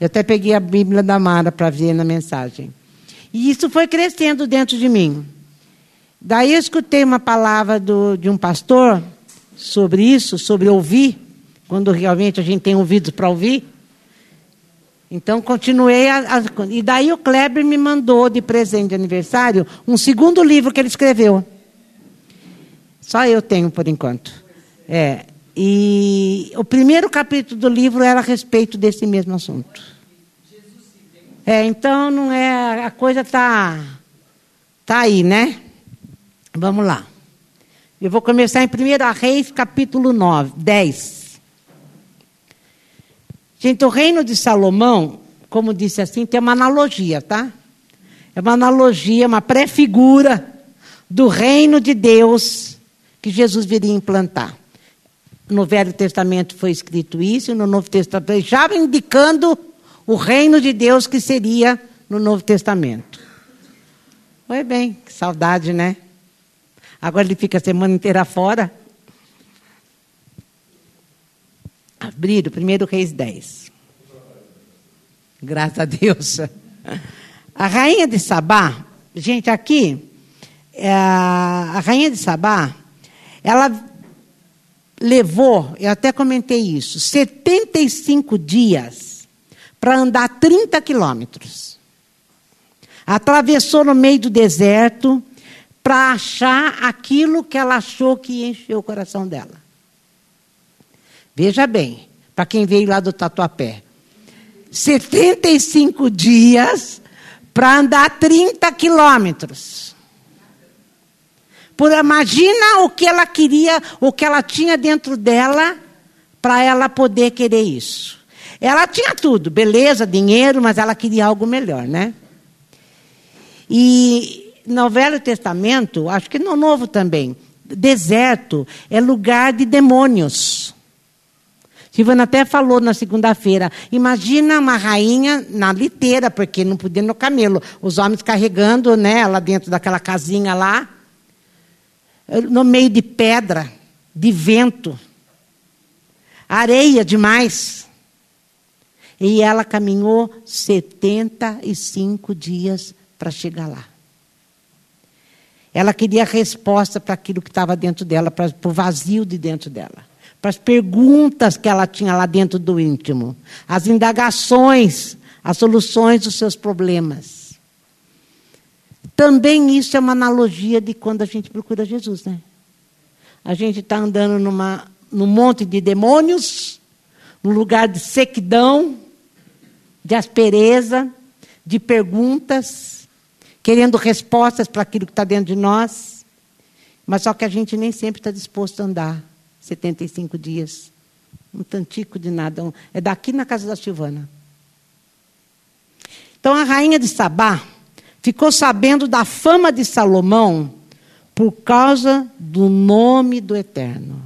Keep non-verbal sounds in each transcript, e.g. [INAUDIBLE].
Eu até peguei a Bíblia da Mara para ver na mensagem. E isso foi crescendo dentro de mim. Daí eu escutei uma palavra do, de um pastor sobre isso, sobre ouvir, quando realmente a gente tem ouvidos para ouvir. Então continuei a, a, e daí o Kleber me mandou de presente de aniversário um segundo livro que ele escreveu. Só eu tenho por enquanto. É, e o primeiro capítulo do livro era a respeito desse mesmo assunto. É, então não é a coisa tá tá aí, né? Vamos lá. Eu vou começar em 1 Reis, capítulo 9, 10. Gente, o reino de Salomão, como disse assim, tem uma analogia, tá? É uma analogia, uma pré-figura do reino de Deus que Jesus viria implantar. No Velho Testamento foi escrito isso, no Novo Testamento, já indicando o reino de Deus que seria no Novo Testamento. Foi bem, que saudade, né? Agora ele fica a semana inteira fora. Abrir o primeiro Reis 10. Graças a Deus. A rainha de Sabá, gente, aqui, é, a rainha de Sabá, ela levou, eu até comentei isso, 75 dias para andar 30 quilômetros. Atravessou no meio do deserto para achar aquilo que ela achou que ia encher o coração dela. Veja bem, para quem veio lá do Tatuapé. 75 dias para andar 30 quilômetros. Por imagina o que ela queria, o que ela tinha dentro dela para ela poder querer isso. Ela tinha tudo, beleza, dinheiro, mas ela queria algo melhor, né? E no Velho Testamento, acho que no Novo também, deserto é lugar de demônios. Silvana até falou na segunda-feira. Imagina uma rainha na liteira, porque não podia no camelo. Os homens carregando né, ela dentro daquela casinha lá no meio de pedra, de vento, areia demais. E ela caminhou 75 dias para chegar lá. Ela queria resposta para aquilo que estava dentro dela, para, para o vazio de dentro dela, para as perguntas que ela tinha lá dentro do íntimo, as indagações, as soluções dos seus problemas. Também isso é uma analogia de quando a gente procura Jesus, né? A gente está andando numa, num monte de demônios, num lugar de sequidão, de aspereza, de perguntas, querendo respostas para aquilo que está dentro de nós, mas só que a gente nem sempre está disposto a andar 75 dias. Um tantico de nada. É daqui na casa da Silvana. Então a rainha de Sabá, ficou sabendo da fama de Salomão por causa do nome do Eterno.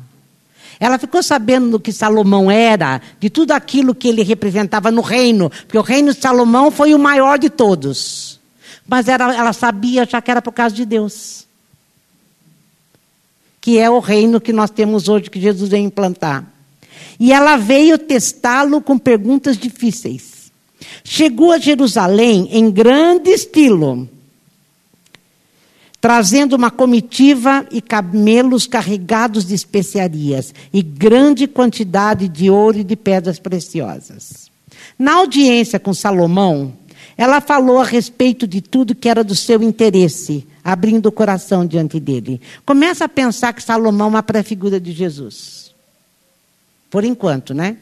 Ela ficou sabendo do que Salomão era, de tudo aquilo que ele representava no reino, porque o reino de Salomão foi o maior de todos. Mas era, ela sabia já que era por causa de Deus. Que é o reino que nós temos hoje, que Jesus veio implantar. E ela veio testá-lo com perguntas difíceis. Chegou a Jerusalém em grande estilo, trazendo uma comitiva e camelos carregados de especiarias e grande quantidade de ouro e de pedras preciosas. Na audiência com Salomão, ela falou a respeito de tudo que era do seu interesse, abrindo o coração diante dele. Começa a pensar que Salomão é uma pré-figura de Jesus. Por enquanto, né?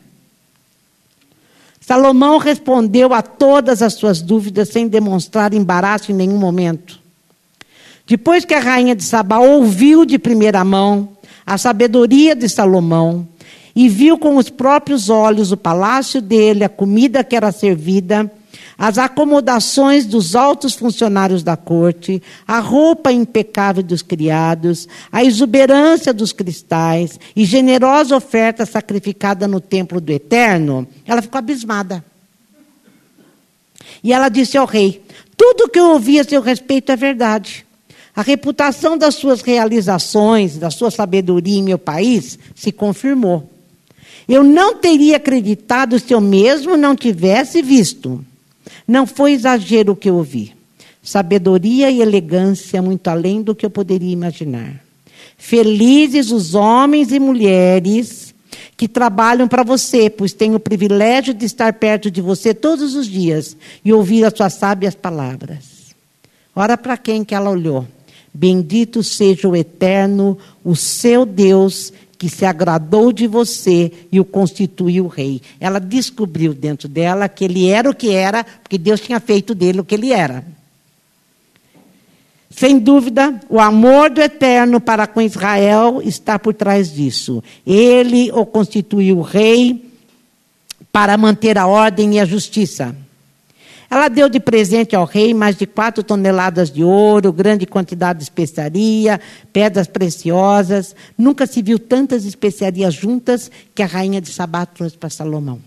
Salomão respondeu a todas as suas dúvidas sem demonstrar embaraço em nenhum momento. Depois que a rainha de Sabá ouviu de primeira mão a sabedoria de Salomão e viu com os próprios olhos o palácio dele, a comida que era servida, as acomodações dos altos funcionários da corte, a roupa impecável dos criados, a exuberância dos cristais e generosa oferta sacrificada no templo do Eterno, ela ficou abismada. E ela disse ao rei: Tudo que eu ouvi a seu respeito é verdade. A reputação das suas realizações, da sua sabedoria em meu país, se confirmou. Eu não teria acreditado se eu mesmo não tivesse visto. Não foi exagero o que eu ouvi. Sabedoria e elegância muito além do que eu poderia imaginar. Felizes os homens e mulheres que trabalham para você, pois tenho o privilégio de estar perto de você todos os dias e ouvir as suas sábias palavras. Ora para quem que ela olhou. Bendito seja o eterno, o seu Deus, que se agradou de você e o constituiu rei. Ela descobriu dentro dela que ele era o que era, porque Deus tinha feito dele o que ele era. Sem dúvida, o amor do Eterno para com Israel está por trás disso. Ele o constituiu rei para manter a ordem e a justiça. Ela deu de presente ao rei mais de quatro toneladas de ouro, grande quantidade de especiaria, pedras preciosas. Nunca se viu tantas especiarias juntas que a rainha de Sabá trouxe para Salomão.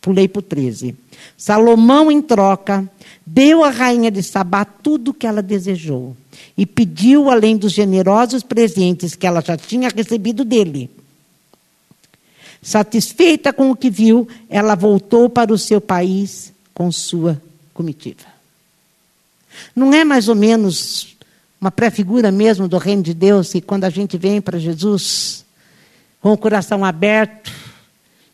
Pulei para o 13. Salomão, em troca, deu à rainha de Sabá tudo o que ela desejou e pediu, além dos generosos presentes que ela já tinha recebido dele. Satisfeita com o que viu, ela voltou para o seu país com sua comitiva. Não é mais ou menos uma pré-figura mesmo do reino de Deus, e quando a gente vem para Jesus com o coração aberto,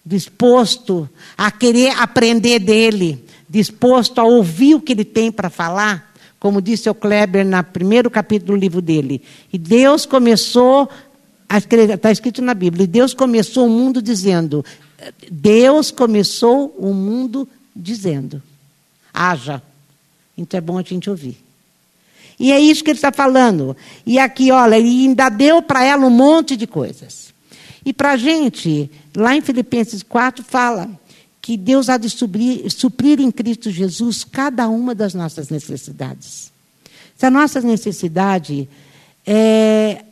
disposto a querer aprender dele, disposto a ouvir o que ele tem para falar, como disse o Kleber no primeiro capítulo do livro dele. E Deus começou a escrever, está escrito na Bíblia, e Deus começou o mundo dizendo, Deus começou o mundo dizendo, haja. Então é bom a gente ouvir. E é isso que ele está falando. E aqui, olha, ele ainda deu para ela um monte de coisas. E para a gente, lá em Filipenses 4, fala que Deus há de suprir, suprir em Cristo Jesus cada uma das nossas necessidades. Se a nossa necessidade é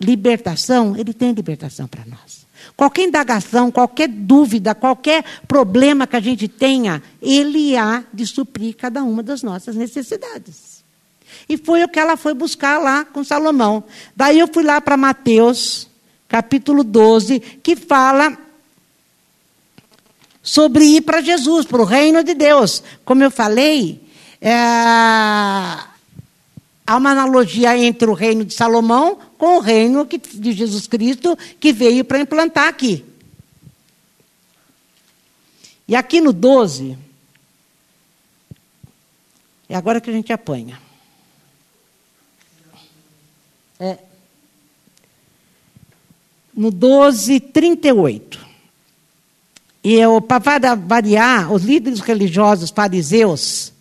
libertação, Ele tem libertação para nós. Qualquer indagação, qualquer dúvida, qualquer problema que a gente tenha, Ele há de suprir cada uma das nossas necessidades. E foi o que ela foi buscar lá com Salomão. Daí eu fui lá para Mateus capítulo 12, que fala sobre ir para Jesus, para o reino de Deus. Como eu falei, é, há uma analogia entre o reino de Salomão com o reino de Jesus Cristo que veio para implantar aqui. E aqui no 12, é agora que a gente apanha. É, no 12, 38. E para variar, os líderes religiosos fariseus,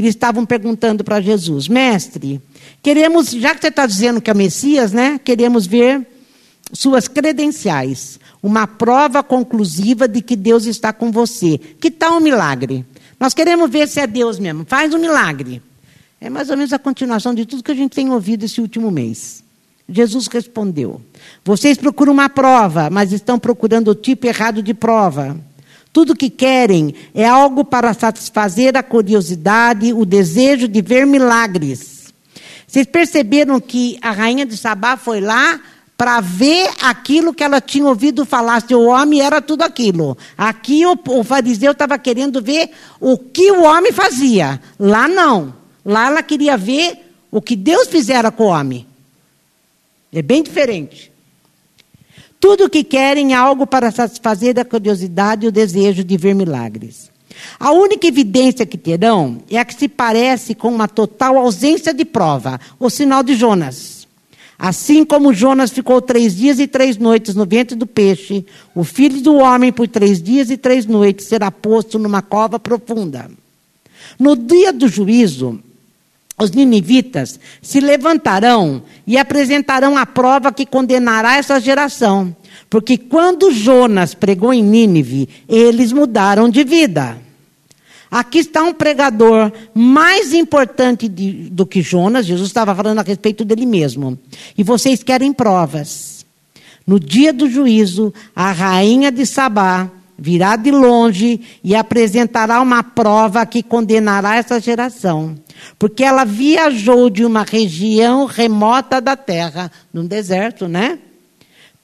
eles estavam perguntando para Jesus, mestre, queremos, já que você está dizendo que é Messias, né? Queremos ver suas credenciais, uma prova conclusiva de que Deus está com você. Que tal um milagre? Nós queremos ver se é Deus mesmo. Faz um milagre. É mais ou menos a continuação de tudo que a gente tem ouvido esse último mês. Jesus respondeu: Vocês procuram uma prova, mas estão procurando o tipo errado de prova. Tudo que querem é algo para satisfazer a curiosidade, o desejo de ver milagres. Vocês perceberam que a rainha de Sabá foi lá para ver aquilo que ela tinha ouvido falar, se o homem era tudo aquilo. Aqui o, o fariseu estava querendo ver o que o homem fazia. Lá não. Lá ela queria ver o que Deus fizera com o homem. É bem diferente. Tudo o que querem é algo para satisfazer a curiosidade e o desejo de ver milagres. A única evidência que terão é a que se parece com uma total ausência de prova, o sinal de Jonas. Assim como Jonas ficou três dias e três noites no ventre do peixe, o filho do homem, por três dias e três noites, será posto numa cova profunda. No dia do juízo, os ninivitas se levantarão e apresentarão a prova que condenará essa geração. Porque quando Jonas pregou em Nínive, eles mudaram de vida. Aqui está um pregador mais importante de, do que Jonas, Jesus estava falando a respeito dele mesmo. E vocês querem provas. No dia do juízo, a rainha de Sabá virá de longe e apresentará uma prova que condenará essa geração. Porque ela viajou de uma região remota da terra, num deserto, né?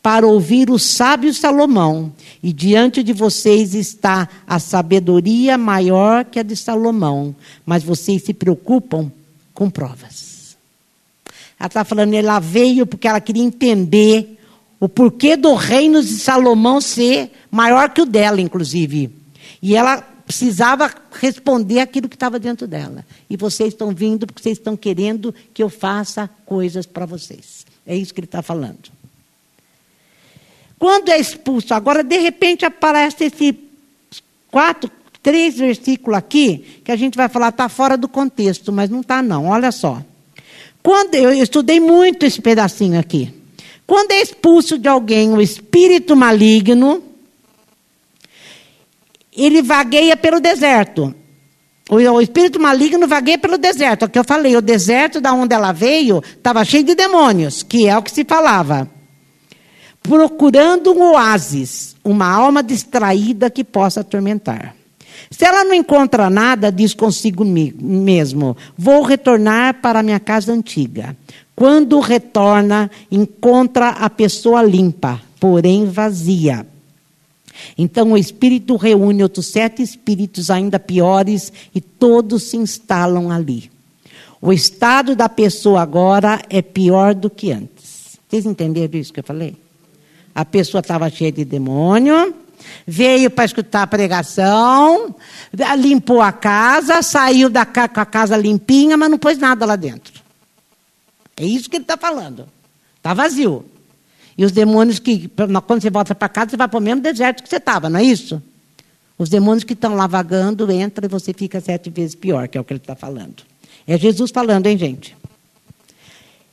para ouvir o sábio Salomão, e diante de vocês está a sabedoria maior que a de Salomão, mas vocês se preocupam com provas. Ela está falando, ela veio porque ela queria entender o porquê do reino de Salomão ser maior que o dela, inclusive. E ela precisava responder aquilo que estava dentro dela. E vocês estão vindo porque vocês estão querendo que eu faça coisas para vocês. É isso que ele está falando. Quando é expulso, agora de repente aparece esse quatro, três versículos aqui, que a gente vai falar, está fora do contexto, mas não está não, olha só. Quando eu estudei muito esse pedacinho aqui. Quando é expulso de alguém o espírito maligno, ele vagueia pelo deserto. O, espírito maligno vagueia pelo deserto. É o que eu falei, o deserto da onde ela veio estava cheio de demônios, que é o que se falava. Procurando um oásis, uma alma distraída que possa atormentar. Se ela não encontra nada, diz consigo mesmo: vou retornar para minha casa antiga. Quando retorna, encontra a pessoa limpa, porém vazia então o Espírito reúne outros sete espíritos ainda piores e todos se instalam ali. O estado da pessoa agora é pior do que antes. Vocês entenderam isso que eu falei? A pessoa estava cheia de demônio, veio para escutar a pregação, limpou a casa, saiu da com a casa limpinha, mas não pôs nada lá dentro. É isso que ele está falando. Está vazio. E os demônios que, quando você volta para casa, você vai para o mesmo deserto que você estava, não é isso? Os demônios que estão lá vagando entram e você fica sete vezes pior, que é o que ele está falando. É Jesus falando, hein, gente?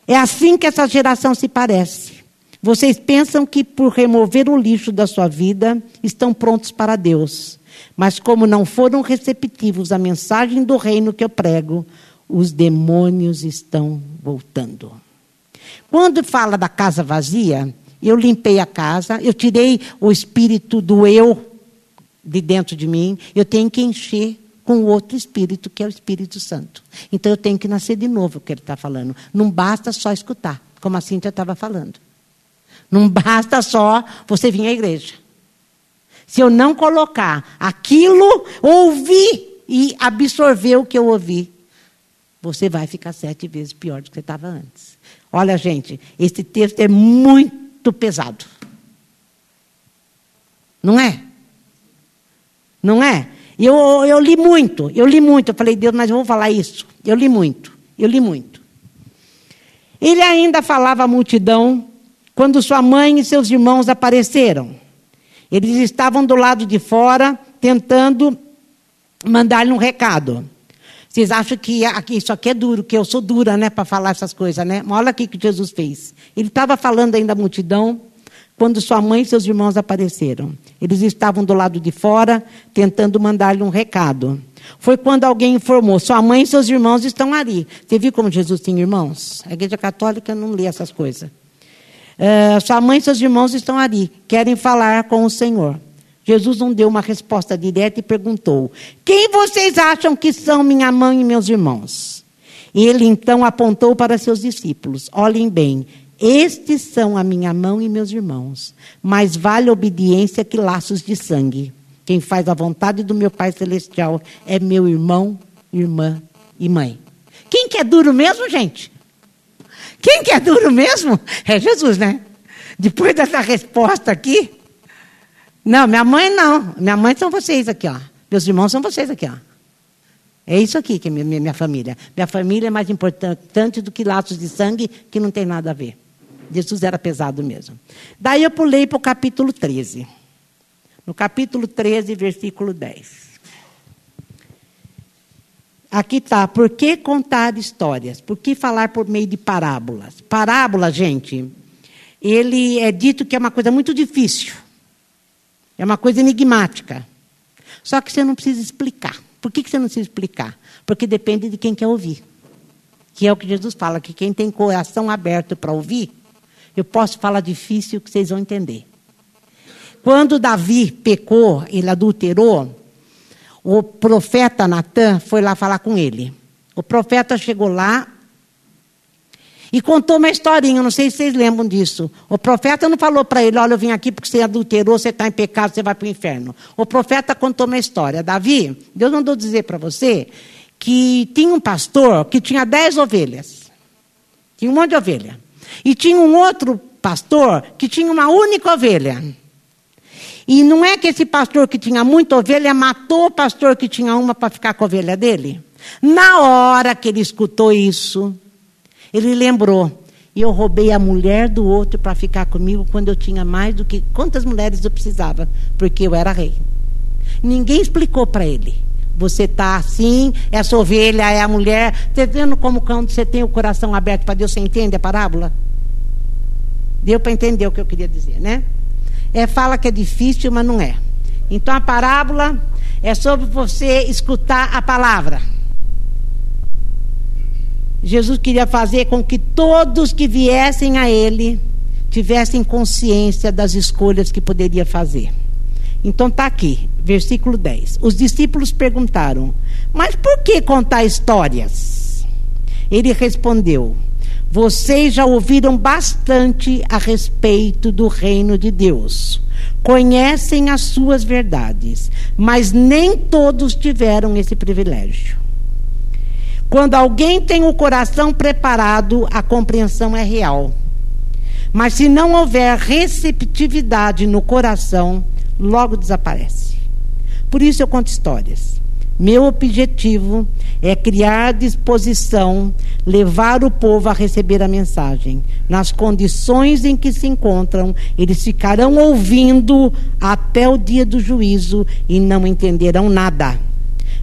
É assim que essa geração se parece. Vocês pensam que por remover o lixo da sua vida estão prontos para Deus. Mas como não foram receptivos à mensagem do reino que eu prego, os demônios estão voltando. Quando fala da casa vazia, eu limpei a casa, eu tirei o espírito do eu de dentro de mim, eu tenho que encher com outro espírito, que é o Espírito Santo. Então eu tenho que nascer de novo, o que ele está falando. Não basta só escutar, como a Cíntia estava falando. Não basta só você vir à igreja. Se eu não colocar aquilo, ouvir e absorver o que eu ouvi, você vai ficar sete vezes pior do que você estava antes. Olha, gente, esse texto é muito pesado. Não é? Não é? Eu, eu li muito, eu li muito. Eu falei, Deus, mas eu vou falar isso. Eu li muito, eu li muito. Ele ainda falava à multidão quando sua mãe e seus irmãos apareceram. Eles estavam do lado de fora tentando mandar-lhe um recado. Vocês acham que aqui, isso aqui é duro, que eu sou dura, né, para falar essas coisas, né? Mas olha aqui que Jesus fez. Ele estava falando ainda à multidão quando sua mãe e seus irmãos apareceram. Eles estavam do lado de fora, tentando mandar-lhe um recado. Foi quando alguém informou: sua mãe e seus irmãos estão ali. Você viu como Jesus tinha irmãos? A igreja católica não lê essas coisas. Uh, sua mãe e seus irmãos estão ali, querem falar com o Senhor. Jesus não deu uma resposta direta e perguntou: Quem vocês acham que são minha mãe e meus irmãos? Ele então apontou para seus discípulos: Olhem bem, estes são a minha mão e meus irmãos. Mais vale obediência que laços de sangue. Quem faz a vontade do meu Pai Celestial é meu irmão, irmã e mãe. Quem que é duro mesmo, gente? Quem que é duro mesmo? É Jesus, né? Depois dessa resposta aqui, não, minha mãe não. Minha mãe são vocês aqui, ó. Meus irmãos são vocês aqui, ó. É isso aqui que é minha, minha família. Minha família é mais importante do que laços de sangue que não tem nada a ver. Jesus era pesado mesmo. Daí eu pulei para o capítulo 13. No capítulo 13, versículo 10. Aqui está, por que contar histórias? Por que falar por meio de parábolas? Parábola, gente, ele é dito que é uma coisa muito difícil. É uma coisa enigmática. Só que você não precisa explicar. Por que você não precisa explicar? Porque depende de quem quer ouvir. Que é o que Jesus fala, que quem tem coração aberto para ouvir, eu posso falar difícil que vocês vão entender. Quando Davi pecou, ele adulterou, o profeta Natan foi lá falar com ele. O profeta chegou lá E contou uma historinha, não sei se vocês lembram disso. O profeta não falou para ele: Olha, eu vim aqui porque você adulterou, você está em pecado, você vai para o inferno. O profeta contou uma história. Davi, Deus mandou dizer para você que tinha um pastor que tinha dez ovelhas. Tinha um monte de ovelha. E tinha um outro pastor que tinha uma única ovelha. E não é que esse pastor que tinha muita ovelha matou o pastor que tinha uma para ficar com a ovelha dele? Na hora que ele escutou isso, ele lembrou. E eu roubei a mulher do outro para ficar comigo quando eu tinha mais do que quantas mulheres eu precisava, porque eu era rei. Ninguém explicou para ele. Você está assim, essa ovelha é a mulher. Você tá vendo como quando você tem o coração aberto para Deus, você entende a parábola? Deu para entender o que eu queria dizer, né? É, fala que é difícil, mas não é. Então a parábola é sobre você escutar a palavra. Jesus queria fazer com que todos que viessem a Ele tivessem consciência das escolhas que poderia fazer. Então está aqui, versículo 10. Os discípulos perguntaram: Mas por que contar histórias? Ele respondeu: Vocês já ouviram bastante a respeito do reino de Deus. Conhecem as suas verdades, mas nem todos tiveram esse privilégio. Quando alguém tem o coração preparado, a compreensão é real. Mas se não houver receptividade no coração, logo desaparece. Por isso eu conto histórias. Meu objetivo é criar disposição, levar o povo a receber a mensagem. Nas condições em que se encontram, eles ficarão ouvindo até o dia do juízo e não entenderão nada.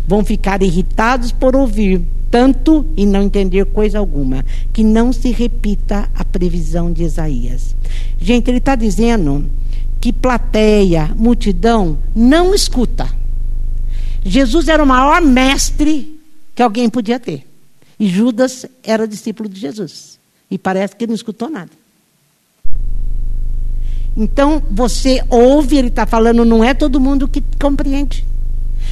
Vão ficar irritados por ouvir, tanto e não entender coisa alguma. Que não se repita a previsão de Isaías. Gente, ele está dizendo que plateia, multidão, não escuta. Jesus era o maior mestre que alguém podia ter. E Judas era discípulo de Jesus. E parece que não escutou nada. Então, você ouve, ele está falando, não é todo mundo que compreende.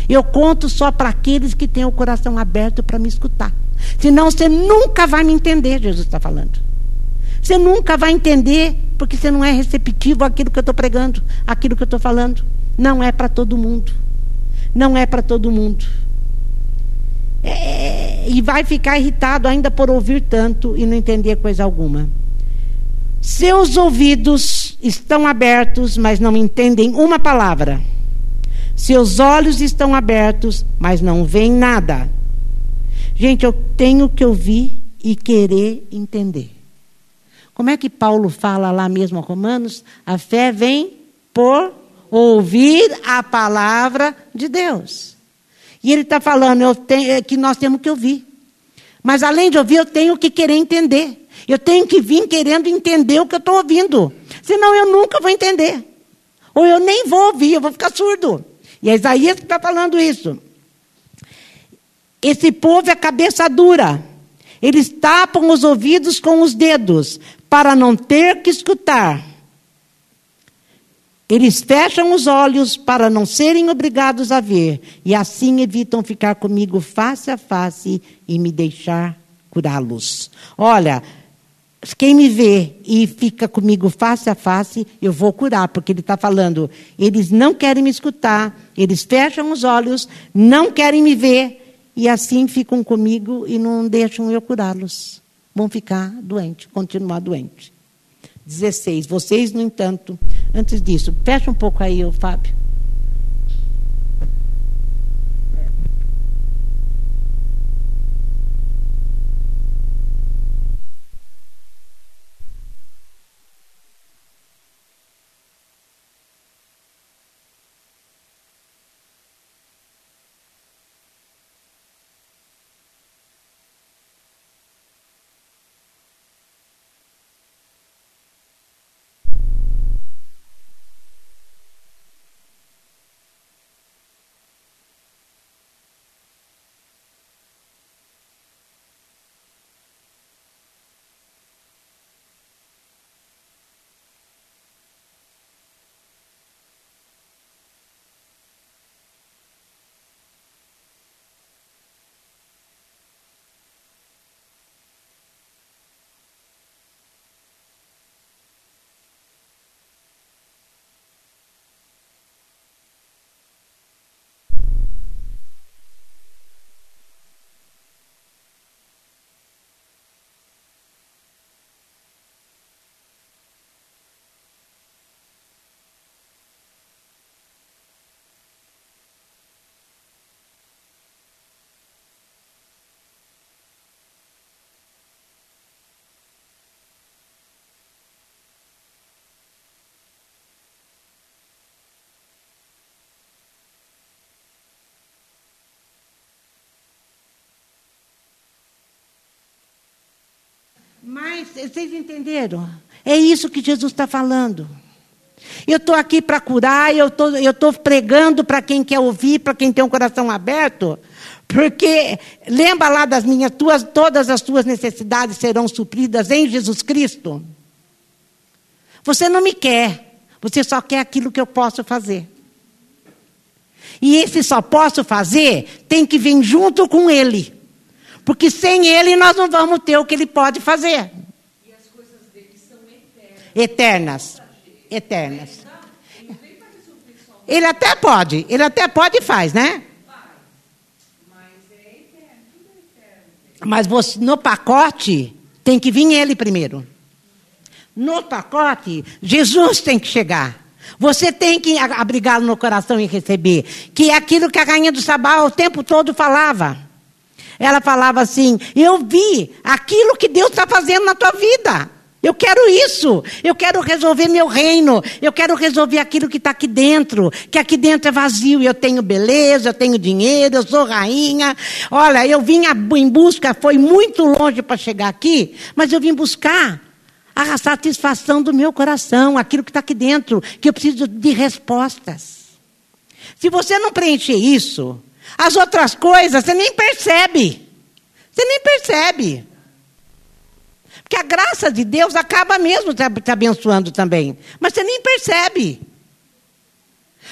Eu conto só para aqueles que têm o coração aberto para me escutar. Senão você nunca vai me entender, Jesus está falando. Você nunca vai entender, porque você não é receptivo àquilo que eu estou pregando, àquilo que eu estou falando. Não é para todo mundo. Não é para todo mundo. É, e vai ficar irritado ainda por ouvir tanto e não entender coisa alguma. Seus ouvidos estão abertos, mas não entendem uma palavra. Seus olhos estão abertos, mas não veem nada. Gente, eu tenho que ouvir e querer entender. Como é que Paulo fala lá mesmo a Romanos? A fé vem por ouvir a palavra de Deus. E ele está falando tenho, é que nós temos que ouvir. Mas além de ouvir, eu tenho que querer entender. Eu tenho que vir querendo entender o que eu estou ouvindo. Senão eu nunca vou entender. Ou eu nem vou ouvir, eu vou ficar surdo. E é Isaías que está falando isso. Esse povo é cabeça dura. Eles tapam os ouvidos com os dedos para não ter que escutar. Eles fecham os olhos para não serem obrigados a ver, e assim evitam ficar comigo face a face e me deixar curá-los. Olha, quem me vê e fica comigo face a face, eu vou curar, porque ele está falando, eles não querem me escutar, eles fecham os olhos, não querem me ver, e assim ficam comigo e não deixam eu curá-los. Vão ficar doentes, continuar doentes. 16. Vocês, no entanto, antes disso, fecha um pouco aí, Fábio. Vocês entenderam? É isso que Jesus está falando. Eu estou aqui para curar, eu tô, estou pregando para quem quer ouvir, para quem tem um coração aberto, porque lembra lá das minhas, tuas, todas as tuas necessidades serão supridas em Jesus Cristo. Você não me quer, você só quer aquilo que eu posso fazer. E esse só posso fazer tem que vir junto com Ele. Porque sem Ele nós não vamos ter o que Ele pode fazer. E as coisas dele são eternas. Eternas. Ele até pode, ele até pode e faz, né? Mas você, no pacote tem que vir ele primeiro. No pacote, Jesus tem que chegar. Você tem que abrigá-lo no coração e receber. Que é aquilo que a rainha do Sabá o tempo todo falava. Ela falava assim: Eu vi aquilo que Deus está fazendo na tua vida. Eu quero isso. Eu quero resolver meu reino. Eu quero resolver aquilo que está aqui dentro. Que aqui dentro é vazio. Eu tenho beleza, eu tenho dinheiro, eu sou rainha. Olha, eu vim em busca, foi muito longe para chegar aqui, mas eu vim buscar a satisfação do meu coração, aquilo que está aqui dentro, que eu preciso de respostas. Se você não preencher isso, as outras coisas você nem percebe. Você nem percebe. Porque a graça de Deus acaba mesmo te abençoando também. Mas você nem percebe.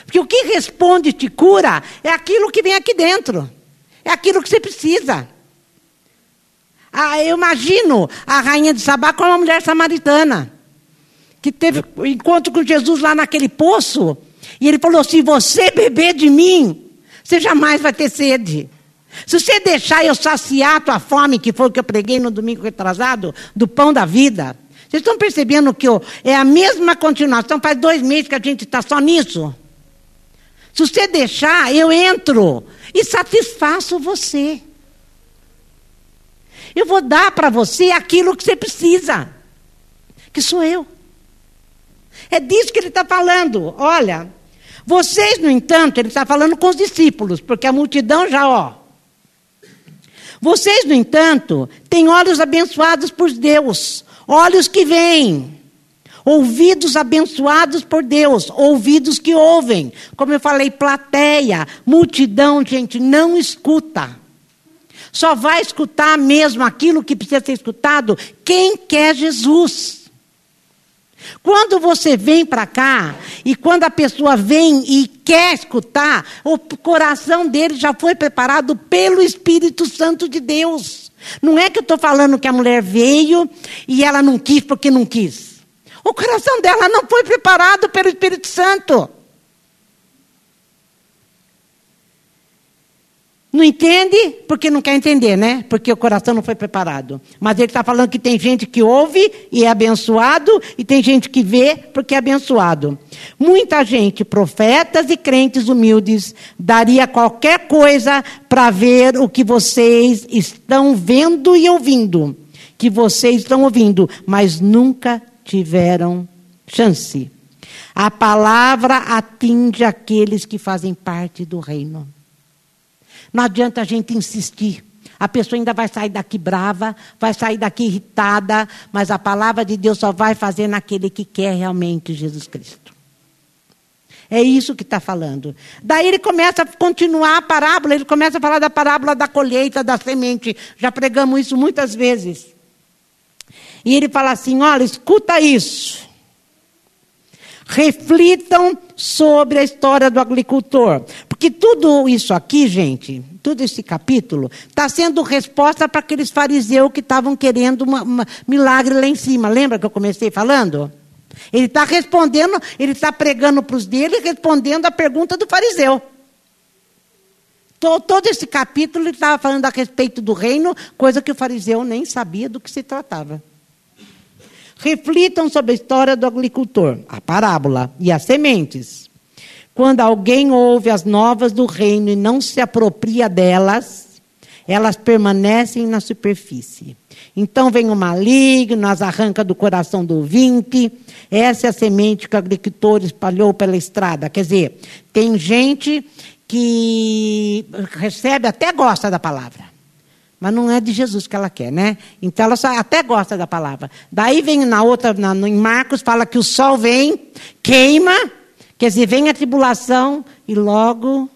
Porque o que responde te cura é aquilo que vem aqui dentro. É aquilo que você precisa. Ah, eu imagino a rainha de Sabá como uma mulher samaritana. Que teve um encontro com Jesus lá naquele poço. E ele falou: se você beber de mim, você jamais vai ter sede. Se você deixar eu saciar a tua fome, que foi o que eu preguei no domingo retrasado, do pão da vida. Vocês estão percebendo que é a mesma continuação, faz dois meses que a gente está só nisso. Se você deixar, eu entro e satisfaço você. Eu vou dar para você aquilo que você precisa, que sou eu. É disso que ele está falando. Olha, vocês, no entanto, ele está falando com os discípulos, porque a multidão já, ó, vocês, no entanto, têm olhos abençoados por Deus, olhos que veem, ouvidos abençoados por Deus, ouvidos que ouvem. Como eu falei, plateia, multidão, gente, não escuta. Só vai escutar mesmo aquilo que precisa ser escutado quem quer Jesus. Quando você vem para cá e quando a pessoa vem e quer escutar, o coração dele já foi preparado pelo Espírito Santo de Deus. Não é que eu estou falando que a mulher veio e ela não quis porque não quis. O coração dela não foi preparado pelo Espírito Santo. Não entende porque não quer entender, né? Porque o coração não foi preparado. Mas ele está falando que tem gente que ouve e é abençoado, e tem gente que vê porque é abençoado. Muita gente, profetas e crentes humildes, daria qualquer coisa para ver o que vocês estão vendo e ouvindo. Que vocês estão ouvindo, mas nunca tiveram chance. A palavra atinge aqueles que fazem parte do reino. Não adianta a gente insistir. A pessoa ainda vai sair daqui brava, vai sair daqui irritada, mas a palavra de Deus só vai fazer naquele que quer realmente Jesus Cristo. É isso que está falando. Daí ele começa a continuar a parábola, ele começa a falar da parábola da colheita, da semente. Já pregamos isso muitas vezes. E ele fala assim: olha, escuta isso. Reflitam sobre a história do agricultor. Porque tudo isso aqui, gente, todo esse capítulo, está sendo resposta para aqueles fariseus que estavam querendo um milagre lá em cima. Lembra que eu comecei falando? Ele está respondendo, ele está pregando para os dele, respondendo a pergunta do fariseu. Todo esse capítulo ele estava falando a respeito do reino, coisa que o fariseu nem sabia do que se tratava. Reflitam sobre a história do agricultor, a parábola e as sementes. Quando alguém ouve as novas do reino e não se apropria delas, elas permanecem na superfície. Então vem o maligno, as arranca do coração do ouvinte. Essa é a semente que o agricultor espalhou pela estrada. Quer dizer, tem gente que recebe, até gosta da palavra. Mas não é de Jesus que ela quer, né? Então ela só, até gosta da palavra. Daí vem na outra, na, em Marcos, fala que o sol vem, queima, quer dizer, vem a tribulação e logo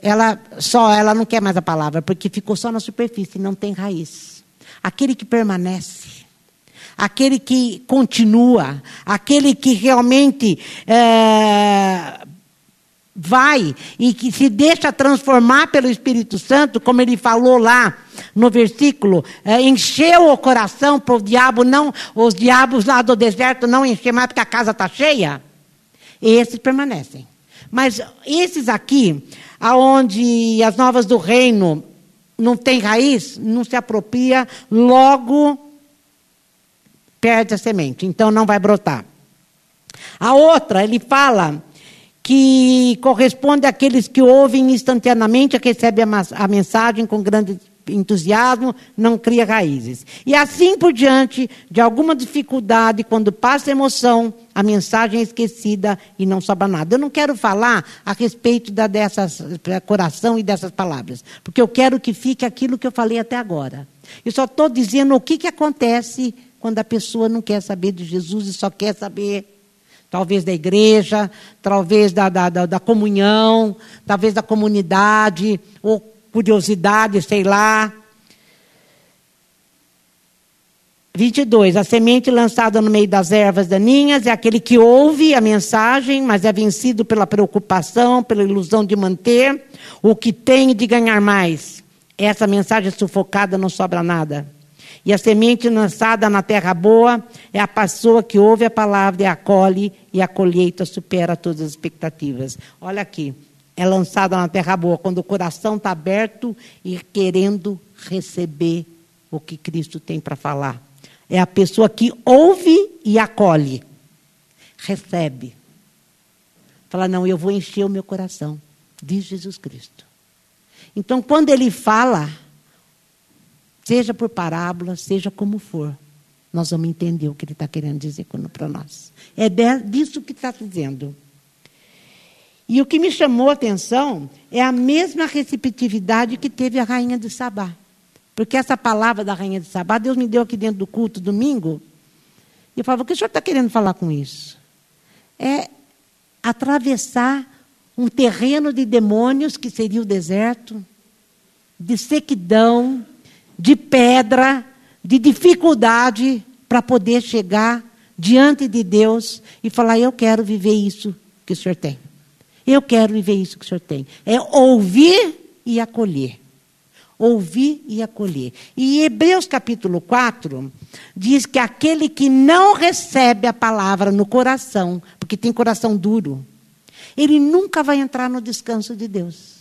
ela só ela não quer mais a palavra, porque ficou só na superfície, não tem raiz. Aquele que permanece, aquele que continua, aquele que realmente é, vai e que se deixa transformar pelo Espírito Santo, como ele falou lá no versículo, é, encheu o coração para o diabo não, os diabos lá do deserto não encher mais porque a casa está cheia. Esses permanecem. Mas esses aqui, aonde as novas do reino não tem raiz, não se apropria, logo perde a semente, então não vai brotar. A outra, ele fala que corresponde àqueles que ouvem instantaneamente, recebem a mensagem com grande entusiasmo, não cria raízes. E assim por diante, de alguma dificuldade, quando passa emoção, a mensagem é esquecida e não sobra nada. Eu não quero falar a respeito da, dessas coração e dessas palavras, porque eu quero que fique aquilo que eu falei até agora. Eu só estou dizendo o que, que acontece quando a pessoa não quer saber de Jesus e só quer saber talvez da igreja, talvez da, da, da, da comunhão, talvez da comunidade, ou curiosidade, sei lá. 22. A semente lançada no meio das ervas daninhas é aquele que ouve a mensagem, mas é vencido pela preocupação, pela ilusão de manter o que tem de ganhar mais. Essa mensagem sufocada não sobra nada. E a semente lançada na terra boa é a pessoa que ouve a palavra e acolhe, e a colheita supera todas as expectativas. Olha aqui, é lançada na terra boa, quando o coração está aberto e querendo receber o que Cristo tem para falar. É a pessoa que ouve e acolhe, recebe. Fala, não, eu vou encher o meu coração, diz Jesus Cristo. Então, quando ele fala, Seja por parábola, seja como for. Nós vamos entender o que ele está querendo dizer para nós. É disso que está dizendo. E o que me chamou a atenção é a mesma receptividade que teve a rainha de Sabá. Porque essa palavra da rainha de Sabá, Deus me deu aqui dentro do culto domingo. E eu falava, o que o senhor está querendo falar com isso? É atravessar um terreno de demônios, que seria o deserto, de sequidão, de pedra, de dificuldade, para poder chegar diante de Deus e falar: Eu quero viver isso que o Senhor tem. Eu quero viver isso que o Senhor tem. É ouvir e acolher. Ouvir e acolher. E Hebreus capítulo 4 diz que aquele que não recebe a palavra no coração, porque tem coração duro, ele nunca vai entrar no descanso de Deus.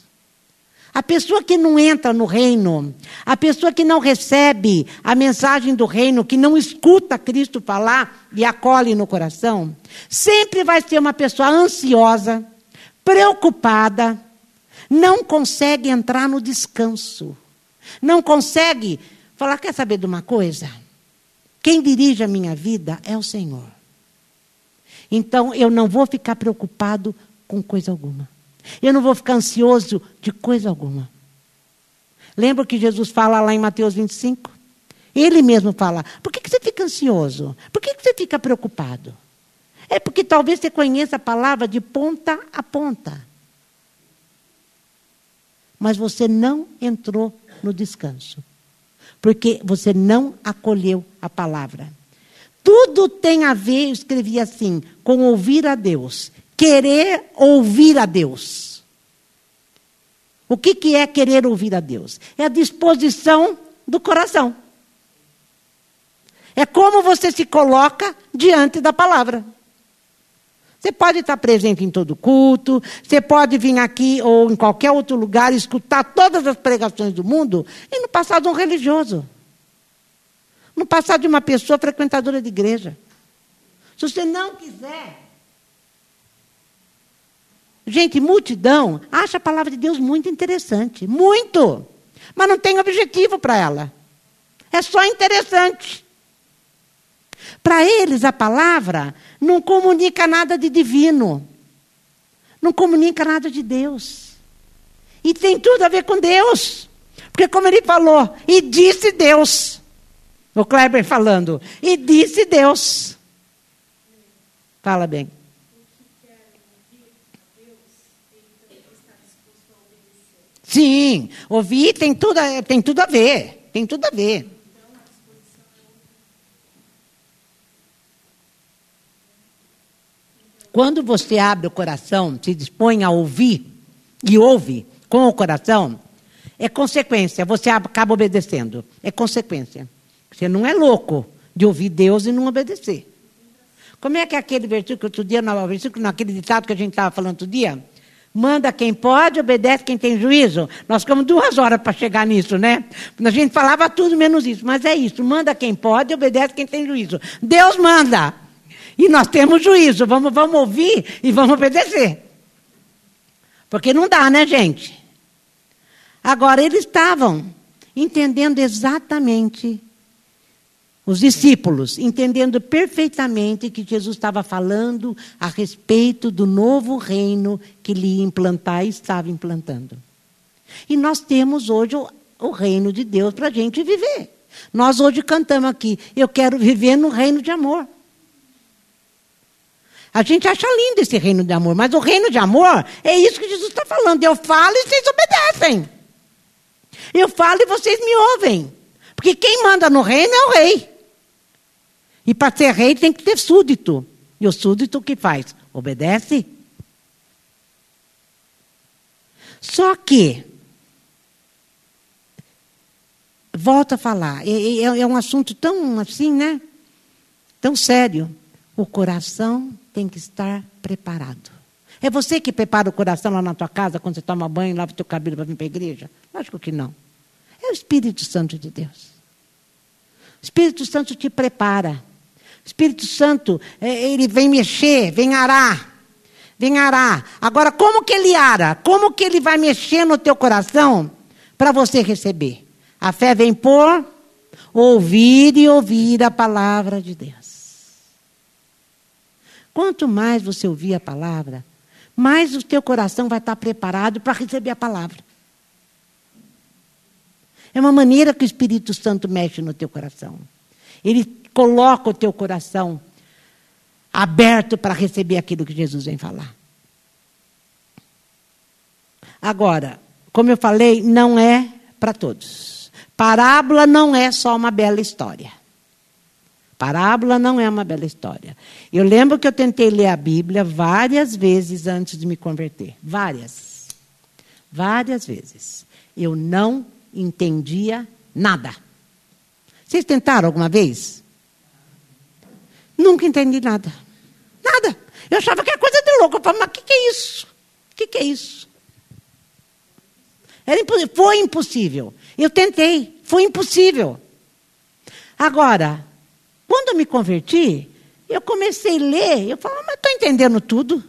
A pessoa que não entra no reino, a pessoa que não recebe a mensagem do reino, que não escuta Cristo falar e acolhe no coração, sempre vai ser uma pessoa ansiosa, preocupada, não consegue entrar no descanso, não consegue falar: quer saber de uma coisa? Quem dirige a minha vida é o Senhor. Então eu não vou ficar preocupado com coisa alguma. Eu não vou ficar ansioso de coisa alguma. Lembra que Jesus fala lá em Mateus 25? Ele mesmo fala: por que, você fica ansioso? Por que, que você fica preocupado? É porque talvez você conheça a palavra de ponta a ponta. Mas você não entrou no descanso. Porque você não acolheu a palavra. Tudo tem a ver, eu escrevi assim, com ouvir a Deus querer ouvir a Deus. O que, que é querer ouvir a Deus? É a disposição do coração. É como você se coloca diante da palavra. Você pode estar presente em todo culto, você pode vir aqui ou em qualquer outro lugar escutar todas as pregações do mundo e no passado de um religioso. No passado de uma pessoa frequentadora de igreja. Se você não quiser Gente, multidão acha a palavra de Deus muito interessante. Muito. Mas não tem objetivo para ela. É só interessante. Para eles, a palavra não comunica nada de divino. Não comunica nada de Deus. E tem tudo a ver com Deus. Porque, como ele falou, e disse Deus. O Kleber falando, e disse Deus. Fala bem. Sim, ouvir tem tudo, tem tudo a ver. Tem tudo a ver. Quando você abre o coração, se dispõe a ouvir e ouve com o coração, é consequência, você acaba obedecendo. É consequência. Você não é louco de ouvir Deus e não obedecer. Como é que é aquele versículo outro dia, naquele ditado que a gente estava falando outro dia? Manda quem pode, obedece quem tem juízo. Nós ficamos duas horas para chegar nisso, né? A gente falava tudo menos isso, mas é isso. Manda quem pode, obedece quem tem juízo. Deus manda. E nós temos juízo. Vamos, vamos ouvir e vamos obedecer. Porque não dá, né, gente? Agora, eles estavam entendendo exatamente os discípulos, entendendo perfeitamente que Jesus estava falando a respeito do novo reino que lhe implantar e estava implantando. E nós temos hoje o, o reino de Deus para a gente viver. Nós hoje cantamos aqui, eu quero viver no reino de amor. A gente acha lindo esse reino de amor, mas o reino de amor é isso que Jesus está falando. Eu falo e vocês obedecem. Eu falo e vocês me ouvem. Porque quem manda no reino é o rei. E para ser rei tem que ter súdito. E o súdito o que faz? Obedece. Só que, volta a falar, é, é, é um assunto tão assim, né? Tão sério. O coração tem que estar preparado. É você que prepara o coração lá na tua casa quando você toma banho, lava o teu cabelo para vir para a igreja? Lógico que não. É o Espírito Santo de Deus. O Espírito Santo te prepara. Espírito Santo, é, ele vem mexer, vem arar. Vem arar. Agora, como que ele ara? Como que ele vai mexer no teu coração para você receber? A fé vem por ouvir e ouvir a palavra de Deus. Quanto mais você ouvir a palavra, mais o teu coração vai estar preparado para receber a palavra. É uma maneira que o Espírito Santo mexe no teu coração. Ele coloca o teu coração aberto para receber aquilo que Jesus vem falar. Agora, como eu falei, não é para todos. Parábola não é só uma bela história. Parábola não é uma bela história. Eu lembro que eu tentei ler a Bíblia várias vezes antes de me converter. Várias. Várias vezes. Eu não entendia nada. Vocês tentaram alguma vez? Nunca entendi nada. Nada. Eu achava que era coisa de louco. Eu falava, mas o que, que é isso? O que, que é isso? Era impossível. Foi impossível. Eu tentei. Foi impossível. Agora, quando eu me converti, eu comecei a ler. Eu falava, mas estou entendendo tudo.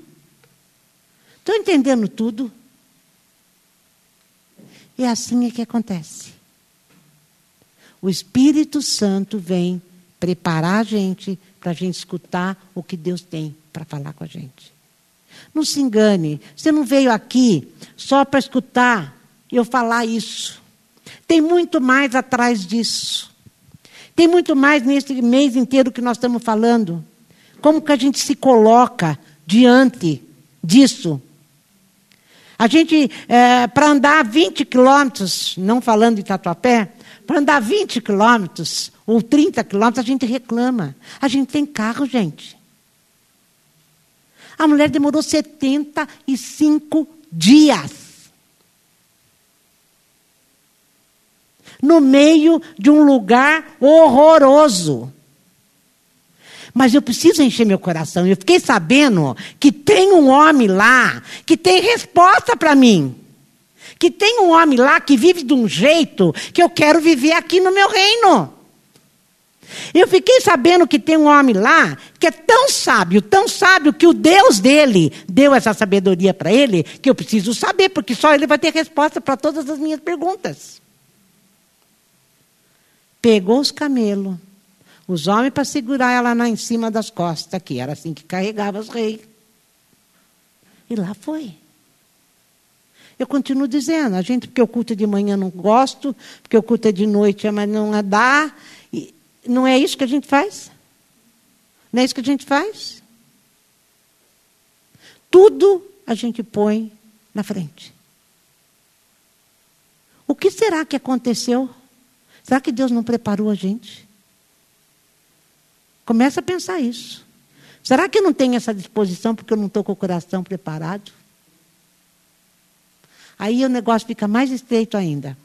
Estou entendendo tudo. E é assim é que acontece. O Espírito Santo vem preparar a gente para a gente escutar o que Deus tem para falar com a gente. Não se engane, você não veio aqui só para escutar eu falar isso. Tem muito mais atrás disso. Tem muito mais nesse mês inteiro que nós estamos falando. Como que a gente se coloca diante disso? A gente, é, para andar 20 quilômetros, não falando de Tatuapé, para andar 20 quilômetros ou 30 quilômetros, a gente reclama. A gente tem carro, gente. A mulher demorou 75 dias. No meio de um lugar horroroso. Mas eu preciso encher meu coração. Eu fiquei sabendo que tem um homem lá que tem resposta para mim que tem um homem lá que vive de um jeito que eu quero viver aqui no meu reino. Eu fiquei sabendo que tem um homem lá que é tão sábio, tão sábio, que o Deus dele deu essa sabedoria para ele, que eu preciso saber, porque só ele vai ter resposta para todas as minhas perguntas. Pegou os camelos, os homens para segurar ela lá em cima das costas, que era assim que carregava os reis. E lá foi. Eu continuo dizendo, a gente, porque o culto de manhã não gosto, porque o culto de noite, mas não dá. Não é isso que a gente faz? Não é isso que a gente faz? Tudo a gente põe na frente. O que será que aconteceu? Será que Deus não preparou a gente? Começa a pensar isso. Será que eu não tenho essa disposição porque eu não estou com o coração preparado? Aí o negócio fica mais estreito ainda.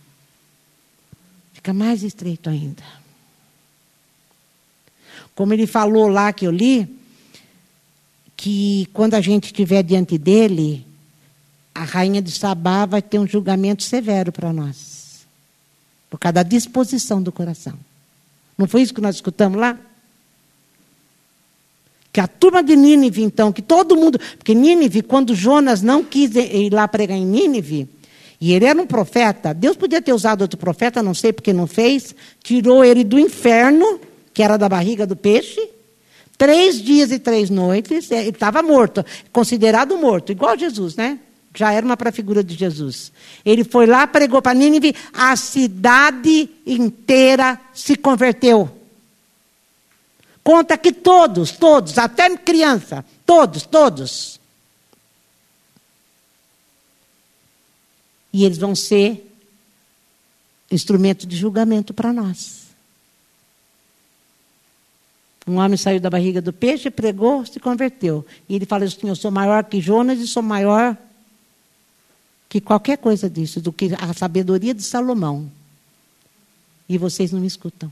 Fica mais estreito ainda. Como ele falou lá que eu li, que quando a gente estiver diante dele, a rainha de Sabá vai ter um julgamento severo para nós. Por causa da disposição do coração. Não foi isso que nós escutamos lá? Que a turma de Nínive, então, que todo mundo. Porque Nínive, quando Jonas não quis ir lá pregar em Nínive, e ele era um profeta, Deus podia ter usado outro profeta, não sei porque não fez, tirou ele do inferno, que era da barriga do peixe, três dias e três noites, ele estava morto, considerado morto, igual Jesus, né? Já era uma prefigura de Jesus. Ele foi lá, pregou para Nínive, a cidade inteira se converteu. Conta que todos, todos, até criança, todos, todos. E eles vão ser instrumento de julgamento para nós. Um homem saiu da barriga do peixe, pregou, se converteu. E ele fala assim: Eu sou maior que Jonas e sou maior que qualquer coisa disso, do que a sabedoria de Salomão. E vocês não me escutam.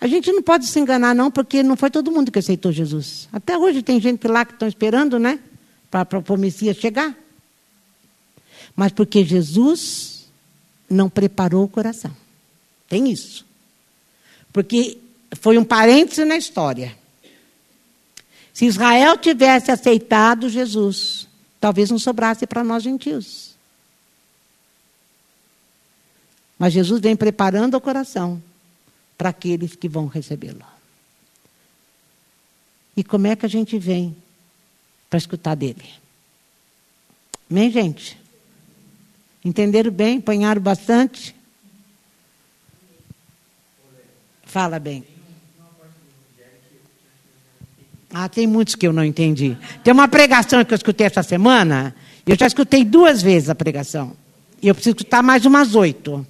A gente não pode se enganar, não, porque não foi todo mundo que aceitou Jesus. Até hoje tem gente lá que estão esperando, né? Para o Messias chegar. Mas porque Jesus não preparou o coração. Tem isso. Porque foi um parêntese na história. Se Israel tivesse aceitado Jesus, talvez não sobrasse para nós gentios. Mas Jesus vem preparando o coração para aqueles que vão recebê-lo. E como é que a gente vem para escutar dele? Amém, gente? Entenderam bem? Apanharam bastante? Fala bem. Ah, tem muitos que eu não entendi. Tem uma pregação que eu escutei essa semana. Eu já escutei duas vezes a pregação. E eu preciso escutar mais umas oito.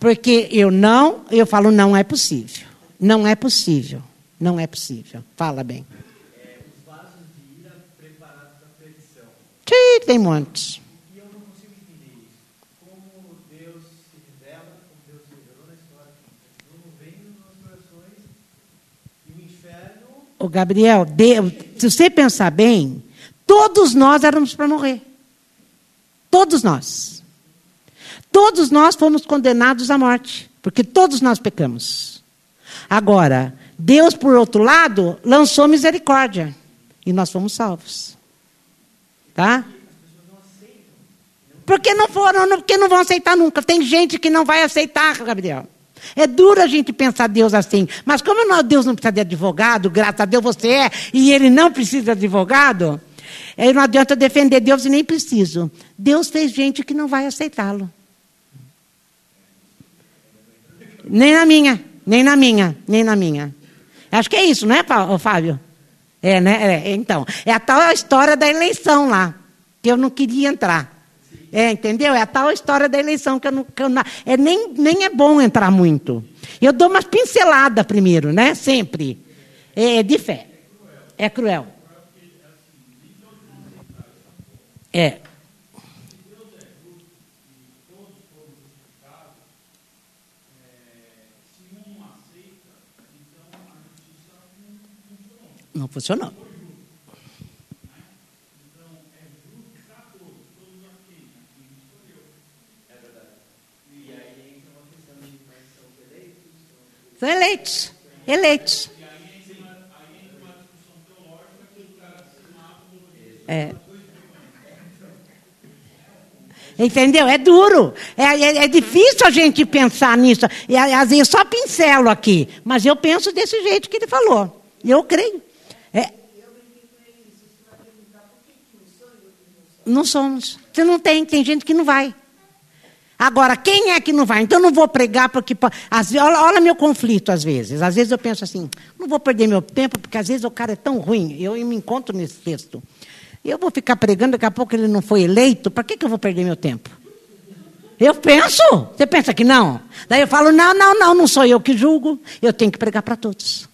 Porque eu não, eu falo, não é possível. Não é possível. Não é possível. Fala bem. É, os vasos de ira preparados para a perdição. Sim, tem muitos. E eu não consigo entender isso. Como Deus se revela, como Deus se revelou na história, não vem nos corações e o inferno. Ô Gabriel, Deus, se você pensar bem, todos nós éramos para morrer. Todos nós. Todos nós fomos condenados à morte, porque todos nós pecamos. Agora, Deus, por outro lado, lançou misericórdia e nós fomos salvos. Tá? Porque não foram, porque não vão aceitar nunca. Tem gente que não vai aceitar, Gabriel. É duro a gente pensar Deus assim. Mas como não, Deus não precisa de advogado, graças a Deus você é, e ele não precisa de advogado, aí não adianta defender Deus e nem preciso. Deus fez gente que não vai aceitá-lo. Nem na minha, nem na minha, nem na minha. Acho que é isso, não é, Fábio? É, né? É, então, é a tal história da eleição lá, que eu não queria entrar. É, entendeu? É a tal história da eleição que eu não. Que eu não é, nem, nem é bom entrar muito. Eu dou umas pinceladas primeiro, né? Sempre. É, é de fé. É cruel. É. Não funcionou. São eleitos. Eleitos. É. Entendeu? É duro. É, é, é, difícil a gente pensar nisso. E, às vezes só pincelo aqui. Mas eu penso desse jeito que ele falou. Eu creio. É. Não somos. Você não tem, tem gente que não vai. Agora, quem é que não vai? Então, eu não vou pregar porque. Às, olha, olha meu conflito, às vezes. Às vezes eu penso assim: não vou perder meu tempo, porque às vezes o cara é tão ruim. Eu, eu me encontro nesse texto. Eu vou ficar pregando, daqui a pouco ele não foi eleito, para que, que eu vou perder meu tempo? Eu penso. Você pensa que não? Daí eu falo: não, não, não, não sou eu que julgo. Eu tenho que pregar para todos.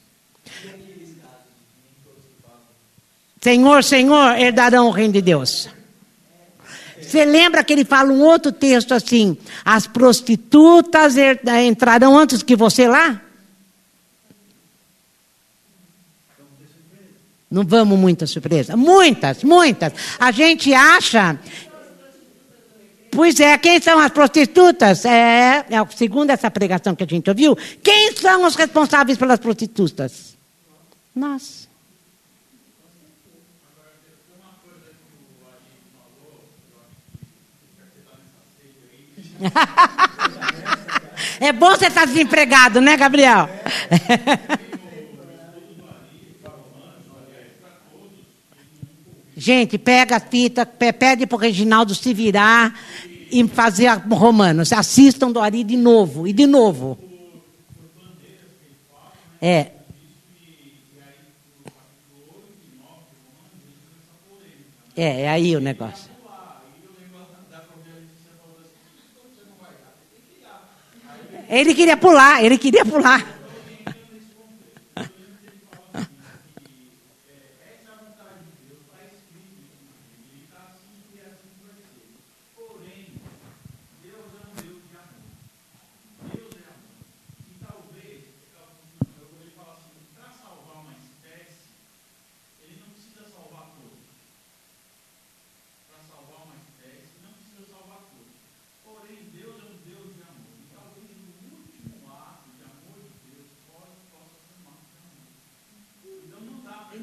Senhor, Senhor, herdarão o reino de Deus. Você lembra que ele fala um outro texto assim: as prostitutas entrarão antes que você lá? Não vamos muitas surpresas? Muitas, muitas. A gente acha. Pois é, quem são as prostitutas? É, é, segundo essa pregação que a gente ouviu, quem são os responsáveis pelas prostitutas? Nós. [LAUGHS] é bom você estar desempregado, né, Gabriel? [LAUGHS] Gente, pega a fita, pede para o Reginaldo se virar e fazer Romanos. Assistam do Ari de novo, e de novo. É. É, é aí o negócio. Ele queria pular, ele queria pular.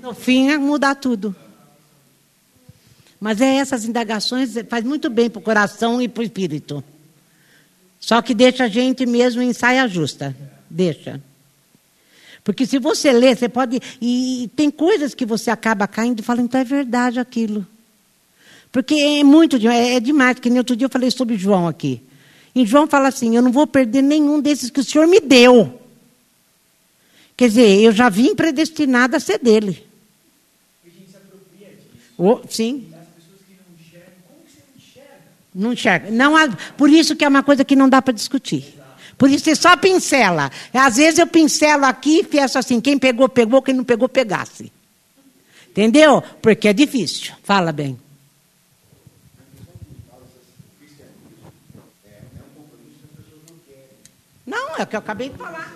No fim é mudar tudo. Mas é essas indagações faz muito bem para o coração e para o espírito. Só que deixa a gente mesmo em saia justa. Deixa. Porque se você lê, você pode. E tem coisas que você acaba caindo e fala, então é verdade aquilo. Porque é muito é, é demais, que nem outro dia eu falei sobre João aqui. E João fala assim: eu não vou perder nenhum desses que o Senhor me deu. Quer dizer, eu já vim predestinado a ser dele. Oh, sim. Não enxerga. Não há, por isso que é uma coisa que não dá para discutir. Por isso você só pincela. Às vezes eu pincelo aqui e peço assim: quem pegou, pegou, quem não pegou, pegasse. Entendeu? Porque é difícil. Fala bem. Não, é o que eu acabei de falar.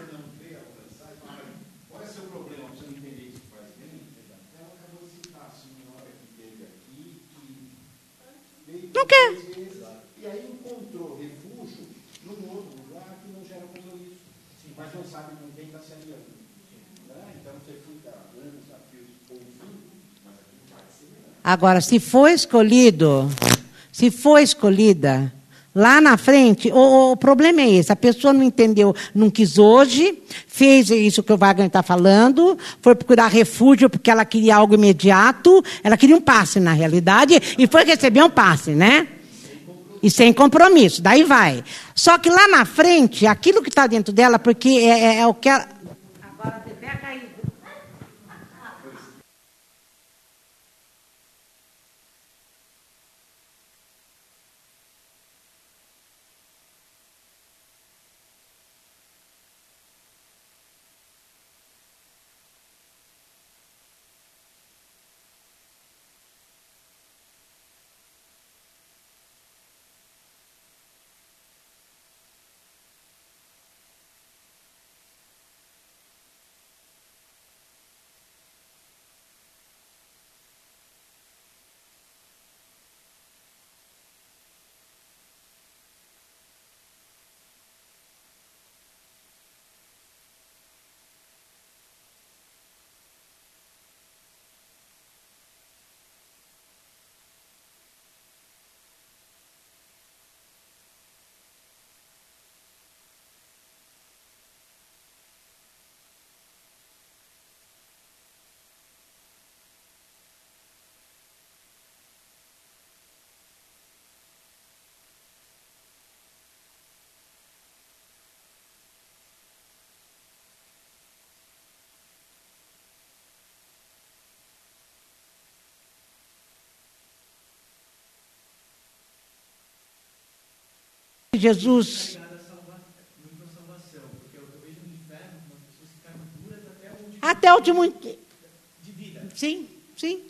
Não quer. E aí encontrou refúgio num outro lugar que não gera compromisso. Mas não sabe com quem está se aliando. Né? Então você fica anos a ouvindo, mas aquilo vai ser Agora, se for escolhido, se for escolhida, Lá na frente, o, o, problema é esse: a pessoa não entendeu, não quis hoje, fez isso que o Wagner está falando, foi procurar refúgio porque ela queria algo imediato, ela queria um passe na realidade, e foi receber um passe, né? E sem compromisso, daí vai. Só que lá na frente, aquilo que está dentro dela, porque é, é, é o que ela. Jesus. Até o último. Sim, sim.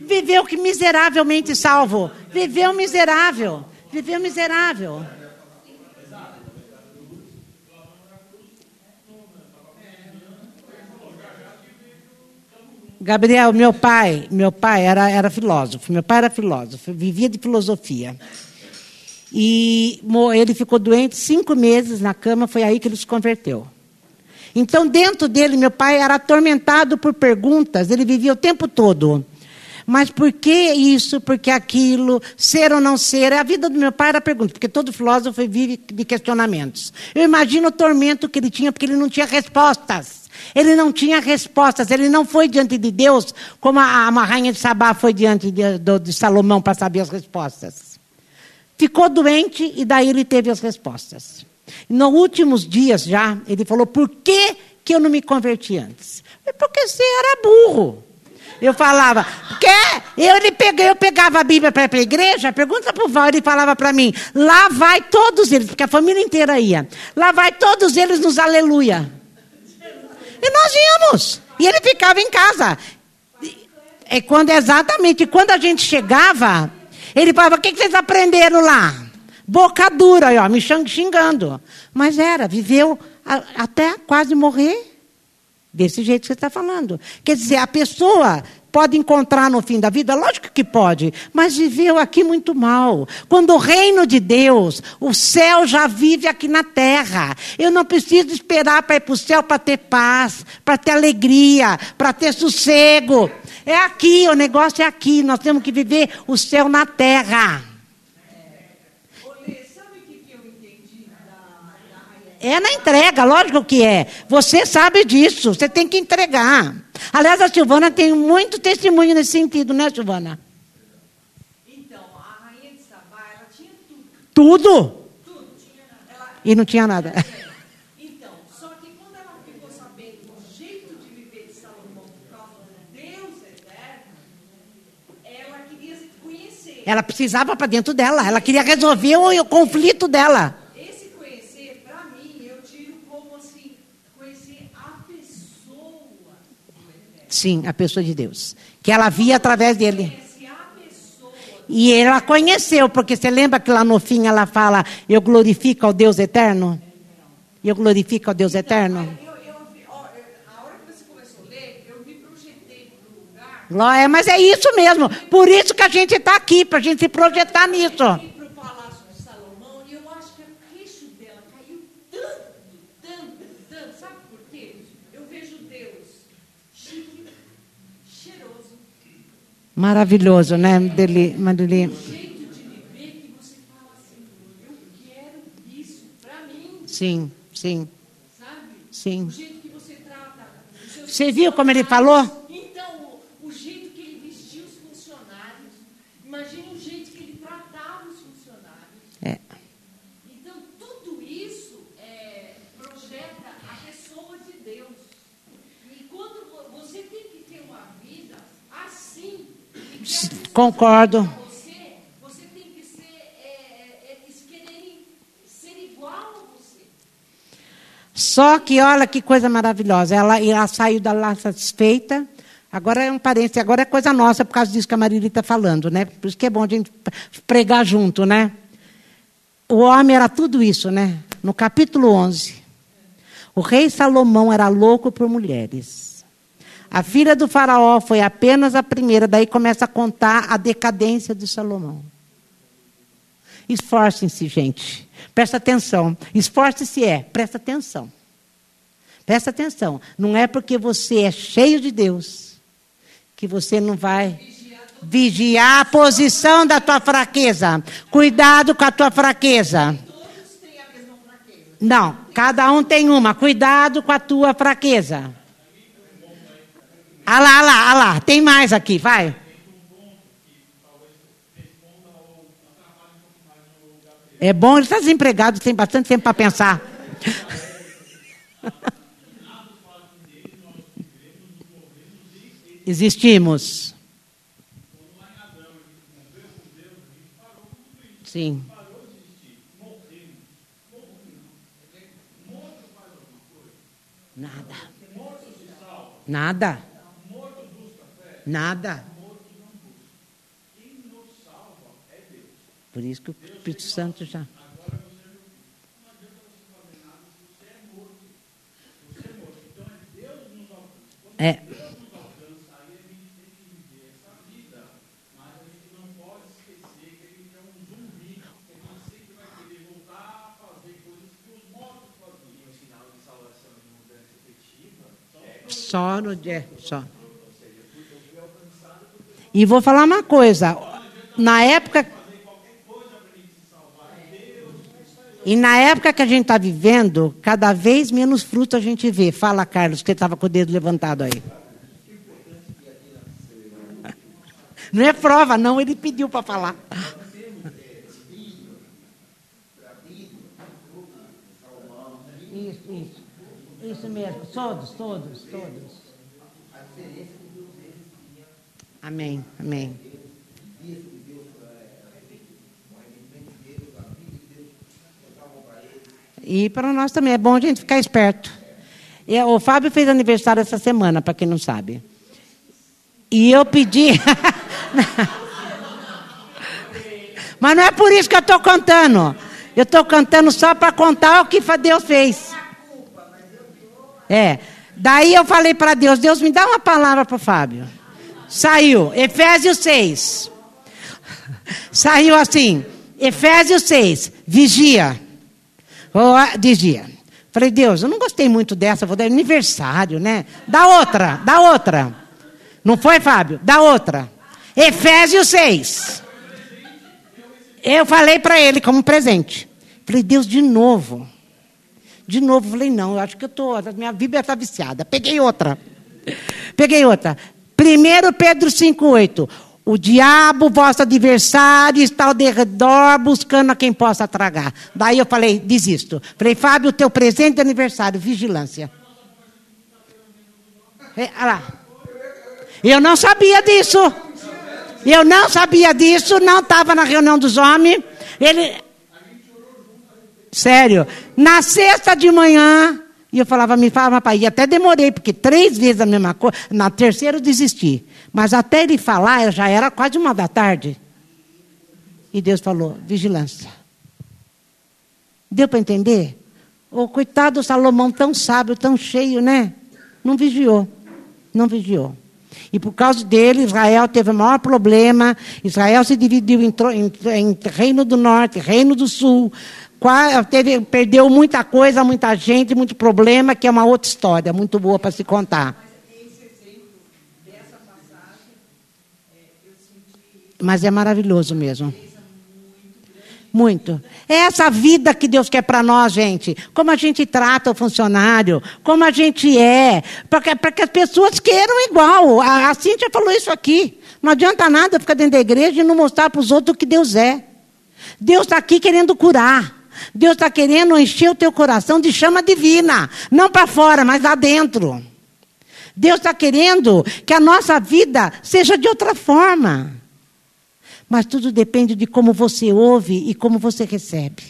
Viveu que miseravelmente salvo. Viveu miserável. Viveu miserável. Gabriel, meu pai, meu pai era, era filósofo. Meu pai era filósofo, vivia de filosofia. E ele ficou doente cinco meses na cama, foi aí que ele se converteu. Então, dentro dele, meu pai era atormentado por perguntas, ele vivia o tempo todo. Mas por que isso, por que aquilo, ser ou não ser? A vida do meu pai era pergunta, porque todo filósofo vive de questionamentos. Eu imagino o tormento que ele tinha, porque ele não tinha respostas. Ele não tinha respostas, ele não foi diante de Deus como a, a rainha de Sabá foi diante de, de, de Salomão para saber as respostas. Ficou doente e daí ele teve as respostas. Nos últimos dias já, ele falou: por que, que eu não me converti antes? Porque você era burro. Eu falava, quer? Eu, ele peguei, eu pegava a Bíblia para a igreja, pergunta para o Val, ele falava para mim, lá vai todos eles, porque a família inteira ia. Lá vai todos eles nos aleluia. E nós íamos. E ele ficava em casa. É quando exatamente, quando a gente chegava, ele falava, o que, vocês aprenderam lá? Boca dura, ó, me xingando. Mas era, viveu até quase morrer. Desse jeito que você está falando. Quer dizer, a pessoa pode encontrar no fim da vida? Lógico que pode, mas viveu aqui muito mal. Quando o reino de Deus, o céu já vive aqui na terra. Eu não preciso esperar para ir para o céu para ter paz, para ter alegria, para ter sossego. É aqui, o negócio é aqui. Nós temos que viver o céu na terra. É na entrega, lógico que é. Você sabe disso, você tem que entregar. Aliás, a Silvana tem muito testemunho nesse sentido, né, Silvana? Então, a rainha de Sabá, ela tinha tudo. Tudo? Tudo. Ela... E não tinha nada. [LAUGHS] Então, só que quando ela ficou sabendo do jeito de viver de Salomão por causa do Deus eterno, ela queria se conhecer. Ela precisava para dentro dela, ela queria resolver o, o conflito dela. Sim, a pessoa de Deus. Que ela via através dele. E ela conheceu, porque você lembra que lá no fim ela fala: Eu glorifico ao Deus eterno? Eu glorifico ao Deus eterno? É, mas é isso mesmo. Por isso que a gente está aqui, para a gente se projetar nisso. Maravilhoso, né, Deli, Madeli? Sim, sim. Sabe? Sim. O jeito que você trata. Você viu como ele falou? Então, o jeito que ele vestia os funcionários. Imagine o jeito que ele tratava os funcionários. É. Então, tudo isso é, projeta a pessoa de Deus. E quando você tem que ter uma vida assim, Concordo. Você, você tem que ser, é, é, eles quererem ser igual a você. Só que olha que coisa maravilhosa. Ela, ela saiu da lá satisfeita. Agora é um parente, agora é coisa nossa por causa disso que a Marília está falando, né? Por isso que é bom a gente pregar junto, né? O homem era tudo isso, né? No capítulo 11. O rei Salomão era louco por mulheres. A filha do faraó foi apenas a primeira, daí começa a contar a decadência de Salomão. Esforcem-se, gente. Presta atenção. Esforce-se é, presta atenção. Presta atenção. Não é porque você é cheio de Deus que você não vai vigiar a posição da tua fraqueza. Cuidado com a tua fraqueza. Não, cada um tem uma. Cuidado com a tua fraqueza. Ah lá, ah lá, ah lá, tem mais aqui, vai. É bom, ele está desempregado, tem bastante tempo para pensar. [LAUGHS] Existimos. Sim. Nada. Nada. Nada. Por isso que o Espírito Santo já. É. Só no dia, só. E vou falar uma coisa. Na época. E na época que a gente está vivendo, cada vez menos fruto a gente vê. Fala, Carlos, que estava com o dedo levantado aí. [LAUGHS] Não é prova, não, ele pediu para falar. Isso, isso. Isso mesmo, todos, todos, todos. Amém, amém. E para nós também é bom a gente ficar esperto. E o Fábio fez aniversário essa semana, para quem não sabe. E eu pedi. [LAUGHS] Mas não é por isso que eu estou contando. Eu estou cantando só para contar o que Deus fez. É. Daí eu falei para Deus: Deus, me dá uma palavra para o Fábio. Saiu, Efésios 6. Saiu assim, Efésios 6, vigia. Oh, vigia. Falei, Deus, eu não gostei muito dessa, vou dar aniversário, né? Dá outra, dá outra. Não foi, Fábio? Dá outra. Efésios 6. Eu falei para ele como presente. Falei, Deus, de novo. De novo, falei, não, eu acho que eu tô, minha Bíblia está viciada. Peguei outra. Peguei outra. 1 Pedro 5,8. O diabo, vosso adversário, está ao derredor buscando a quem possa tragar. Daí eu falei, desisto. Falei, Fábio, teu presente de aniversário, vigilância. É, lá. Eu não sabia disso. Eu não sabia disso, não estava na reunião dos homens. Ele. Sério. Na sexta de manhã, e eu falava, me falava, pai, e até demorei, porque três vezes a mesma coisa. Na terceira eu desisti. Mas até ele falar, já era quase uma da tarde. E Deus falou, vigilância. Deu para entender? O oh, coitado do Salomão, tão sábio, tão cheio, né? Não vigiou. Não vigiou. E por causa dele, Israel teve o maior problema. Israel se dividiu em, em, em reino do norte, reino do sul. Teve, perdeu muita coisa, muita gente, muito problema, que é uma outra história, muito boa para se contar. Mas é maravilhoso mesmo. Muito. É essa vida que Deus quer para nós, gente. Como a gente trata o funcionário, como a gente é, para que as pessoas queiram igual. A, a Cíntia falou isso aqui. Não adianta nada ficar dentro da igreja e não mostrar para os outros o que Deus é. Deus está aqui querendo curar. Deus está querendo encher o teu coração de chama divina. Não para fora, mas lá dentro. Deus está querendo que a nossa vida seja de outra forma. Mas tudo depende de como você ouve e como você recebe.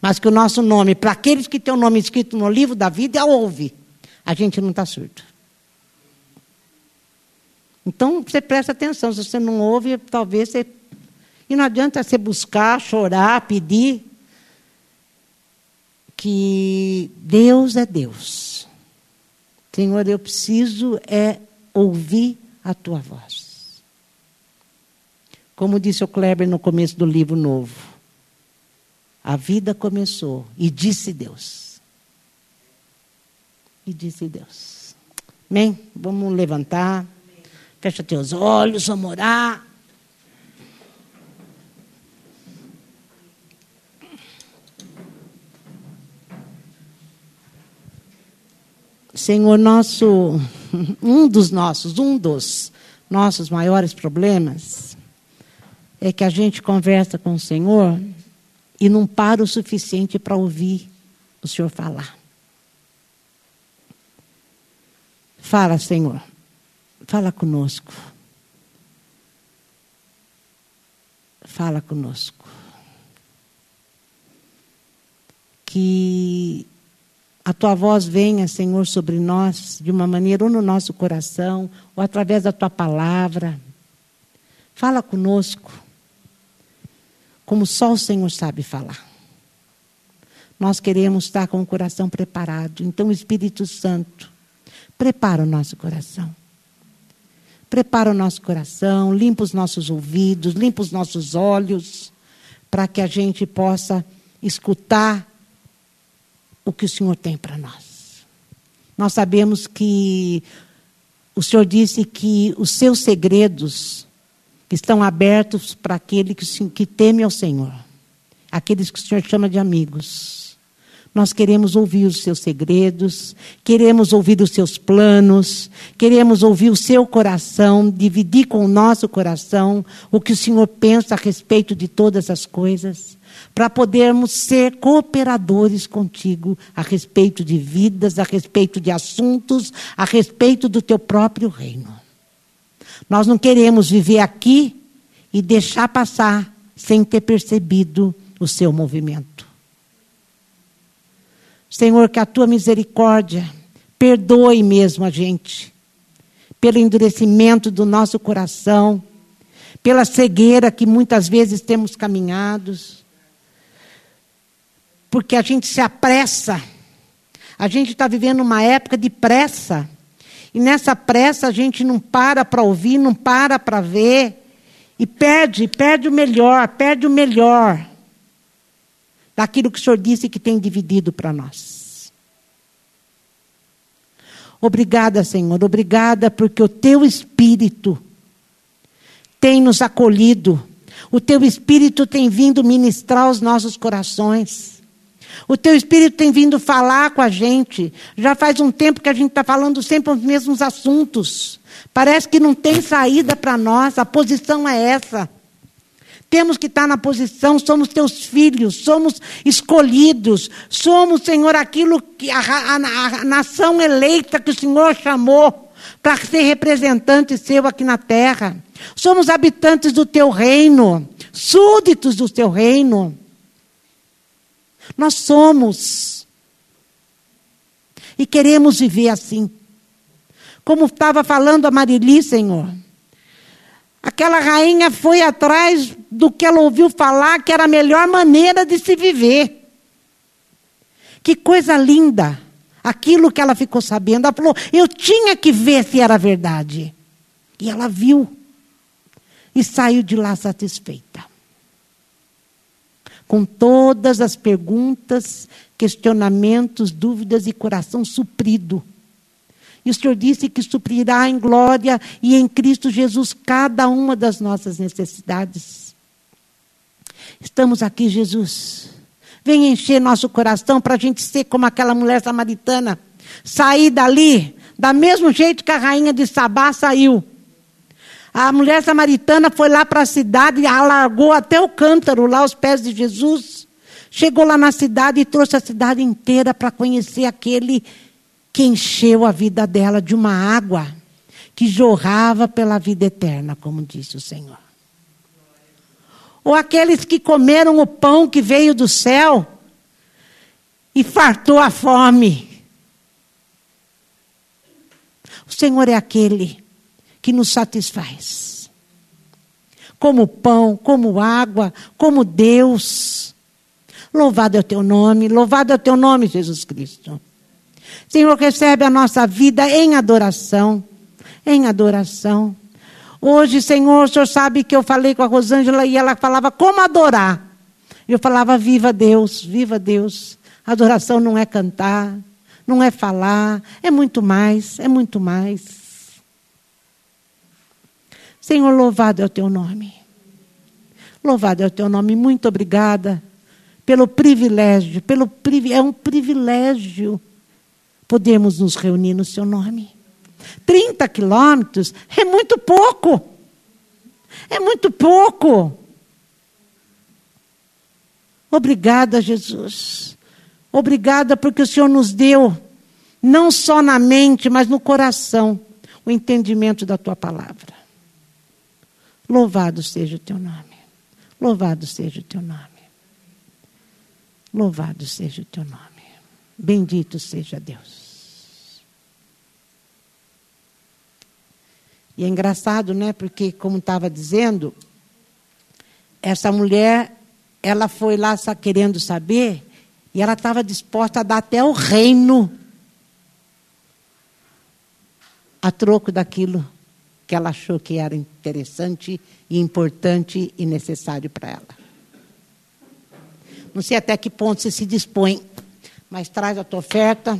Mas que o nosso nome, para aqueles que têm o nome escrito no livro da vida, ouve. A gente não está surdo. Então, você presta atenção. Se você não ouve, talvez você e não adianta você buscar, chorar, pedir. Que Deus é Deus. Senhor, eu preciso é ouvir a tua voz. Como disse o Kleber no começo do livro novo. A vida começou e disse Deus. E disse Deus. Amém? Vamos levantar. Fecha teus olhos, vamos orar. Senhor, nosso, [LAUGHS] um dos nossos, um dos nossos maiores problemas é que a gente conversa com o Senhor e não para o suficiente para ouvir o Senhor falar. Fala, Senhor. Fala conosco. Fala conosco. Que a tua voz venha, Senhor, sobre nós de uma maneira ou no nosso coração, ou através da tua palavra. Fala conosco, como só o Senhor sabe falar. Nós queremos estar com o coração preparado. Então, Espírito Santo, prepara o nosso coração. Prepara o nosso coração, limpa os nossos ouvidos, limpa os nossos olhos, para que a gente possa escutar o que o Senhor tem para nós. Nós sabemos que o Senhor disse que os seus segredos estão abertos para aquele que, que teme ao Senhor, aqueles que o Senhor chama de amigos. Nós queremos ouvir os seus segredos, queremos ouvir os seus planos, queremos ouvir o seu coração, dividir com o nosso coração o que o Senhor pensa a respeito de todas as coisas, para podermos ser cooperadores contigo a respeito de vidas, a respeito de assuntos, a respeito do teu próprio reino. Nós não queremos viver aqui e deixar passar sem ter percebido o seu movimento. Senhor, que a tua misericórdia perdoe mesmo a gente, pelo endurecimento do nosso coração, pela cegueira que muitas vezes temos caminhados, porque a gente se apressa, a gente está vivendo uma época de pressa, e nessa pressa a gente não para para ouvir, não para para ver, e perde, perde o melhor, perde o melhor daquilo que o Senhor disse que tem dividido para nós. Obrigada, Senhor, obrigada porque o teu Espírito tem nos acolhido, o teu Espírito tem vindo ministrar os nossos corações. O teu Espírito tem vindo falar com a gente. Já faz um tempo que a gente está falando sempre os mesmos assuntos. Parece que não tem saída para nós, a posição é essa. Temos que estar na posição, somos teus filhos, somos escolhidos, somos, Senhor, aquilo que a, a, a nação eleita que o Senhor chamou para ser representante seu aqui na terra. Somos habitantes do teu reino, súditos do teu reino. Nós somos. E queremos viver assim. Como estava falando a Marili, Senhor. Aquela rainha foi atrás do que ela ouviu falar que era a melhor maneira de se viver. Que coisa linda! Aquilo que ela ficou sabendo. Ela falou: eu tinha que ver se era verdade. E ela viu. E saiu de lá satisfeita. Com todas as perguntas, questionamentos, dúvidas e coração suprido. E o Senhor disse que suprirá em glória e em Cristo Jesus cada uma das nossas necessidades. Estamos aqui, Jesus. Vem encher nosso coração para a gente ser como aquela mulher samaritana. Sair dali, da mesmo jeito que a rainha de Sabá saiu. A mulher samaritana foi lá para a cidade, alargou até o cântaro, lá aos pés de Jesus. Chegou lá na cidade e trouxe a cidade inteira para conhecer aquele que encheu a vida dela de uma água que jorrava pela vida eterna, como disse o Senhor. Ou aqueles que comeram o pão que veio do céu e fartou a fome. O Senhor é aquele que nos satisfaz. Como pão, como água, como Deus. Louvado é o teu nome, louvado é o teu nome, Jesus Cristo. Senhor, recebe a nossa vida em adoração. Em adoração. Hoje, Senhor, o Senhor sabe que eu falei com a Rosângela e ela falava como adorar. Eu falava, viva Deus, viva Deus. Adoração não é cantar, não é falar, é muito mais, é muito mais. Senhor, louvado é o teu nome. Louvado é o teu nome. Muito obrigada pelo privilégio, pelo é um privilégio podemos nos reunir no seu nome. 30 quilômetros é muito pouco. É muito pouco. Obrigada, Jesus. Obrigada porque o Senhor nos deu, não só na mente, mas no coração, o entendimento da tua palavra. Louvado seja o teu nome. Louvado seja o teu nome. Louvado seja o teu nome. Bendito seja Deus. E é engraçado, né? Porque, como estava dizendo, essa mulher, ela foi lá querendo saber e ela estava disposta a dar até o reino a troco daquilo que ela achou que era interessante e importante e necessário para ela. Não sei até que ponto você se dispõe, mas traz a tua oferta,